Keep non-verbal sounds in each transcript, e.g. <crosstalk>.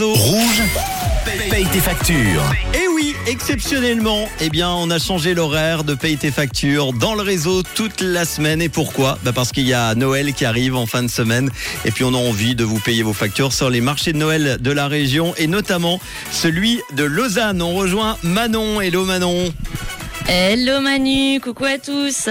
Rouge, paye tes factures. Et oui, exceptionnellement, eh bien, on a changé l'horaire de paye tes factures dans le réseau toute la semaine. Et pourquoi? Bah Parce qu'il y a Noël qui arrive en fin de semaine. Et puis, on a envie de vous payer vos factures sur les marchés de Noël de la région et notamment celui de Lausanne. On rejoint Manon. Hello Manon. Hello Manu, coucou à tous.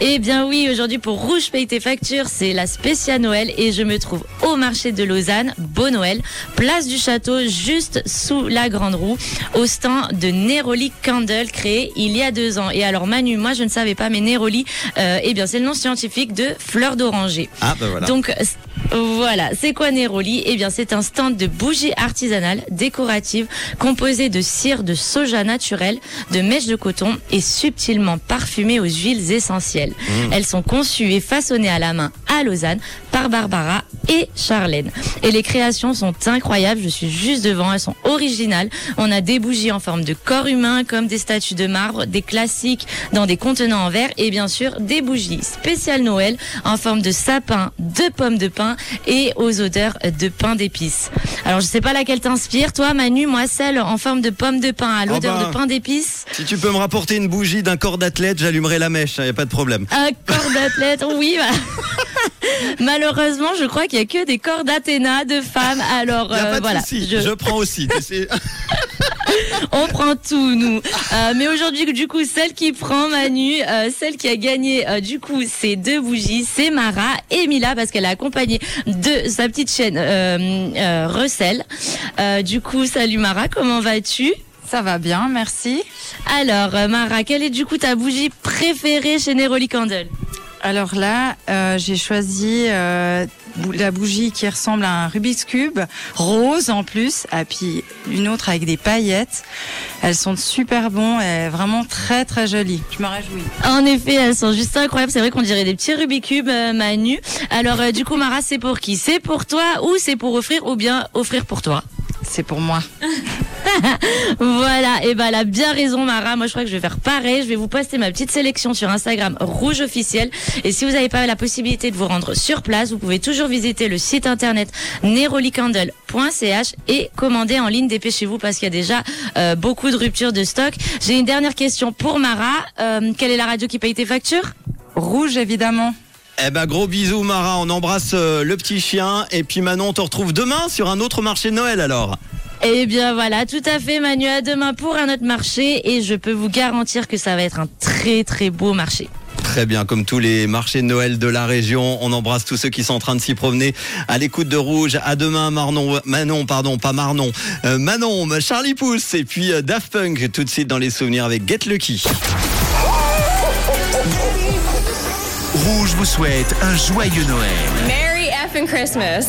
Eh bien oui, aujourd'hui pour Rouge Paye tes factures, c'est la spéciale Noël et je me trouve au marché de Lausanne, Beau Noël, place du château, juste sous la grande roue, au stand de Neroli Candle créé il y a deux ans. Et alors Manu, moi je ne savais pas, mais Neroli, euh, eh bien c'est le nom scientifique de fleur d'oranger. Ah bah voilà. Donc voilà, c'est quoi Neroli? Eh bien, c'est un stand de bougies artisanales décoratives composées de cire de soja naturel, de mèches de coton et subtilement parfumées aux huiles essentielles. Mmh. Elles sont conçues et façonnées à la main à Lausanne par Barbara et Charlène. Et les créations sont incroyables, je suis juste devant, elles sont originales. On a des bougies en forme de corps humain comme des statues de marbre, des classiques dans des contenants en verre et bien sûr des bougies spéciales Noël en forme de sapin, de pommes de pin et aux odeurs de pain d'épices. Alors je sais pas laquelle t'inspire, toi Manu, moi celle en forme de pomme de pain à l'odeur bah. de pain d'épices. Si tu peux me rapporter une bougie d'un corps d'athlète, j'allumerai la mèche, il n'y a pas de problème. Un corps d'athlète, oui. bah. <laughs> <laughs> Malheureusement, je crois qu'il y a que des corps d'Athéna de femmes. Alors n'y a euh, pas de voilà, je- je... prends aussi. <laughs> on prend tout nous. Euh, mais aujourd'hui, du coup, celle qui prend Manu, euh, celle qui a gagné, euh, du coup, ces deux bougies, c'est Mara et Mila parce qu'elle est accompagnée de sa petite chaîne euh, euh, Russell. Euh, du coup, salut Mara, comment vas-tu? Ça va bien, merci. Alors, euh, Mara, quelle est du coup ta bougie préférée chez Neroli Candle? Alors là, euh, j'ai choisi euh, la bougie qui ressemble à un Rubik's Cube, rose en plus, et puis une autre avec des paillettes. Elles sont super bon et vraiment très très jolies. Je me réjouis. En effet, elles sont juste incroyables. C'est vrai qu'on dirait des petits Rubik's Cube, euh, Manu. Alors, du coup, Mara, c'est pour qui? C'est pour toi ou c'est pour offrir ou bien offrir pour toi? C'est pour moi. <laughs> <laughs> Voilà, et ben elle a bien raison Mara, moi je crois que je vais faire pareil, je vais vous poster ma petite sélection sur Instagram Rouge officiel. Et si vous n'avez pas la possibilité de vous rendre sur place, vous pouvez toujours visiter le site internet nerolicandle.ch et commander en ligne, dépêchez-vous parce qu'il y a déjà euh, beaucoup de ruptures de stock. J'ai une dernière question pour Mara, Euh, quelle est la radio qui paye tes factures? Rouge évidemment. Eh ben gros bisous Mara, on embrasse euh, le petit chien. Et puis Manon on te retrouve demain sur un autre marché de Noël alors. Eh bien voilà, tout à fait Manu, à demain pour un autre marché et je peux vous garantir que ça va être un très très beau marché. Très bien, comme tous les marchés de Noël de la région, on embrasse tous ceux qui sont en train de s'y promener à l'écoute de Rouge. À demain, Marnon, Manon, pardon, pas Marnon, Euh, Manon, Charlie Pousse et puis euh, Daft Punk tout de suite dans les souvenirs avec Get Lucky. Rouge vous souhaite un joyeux Noël. Merry effing Christmas.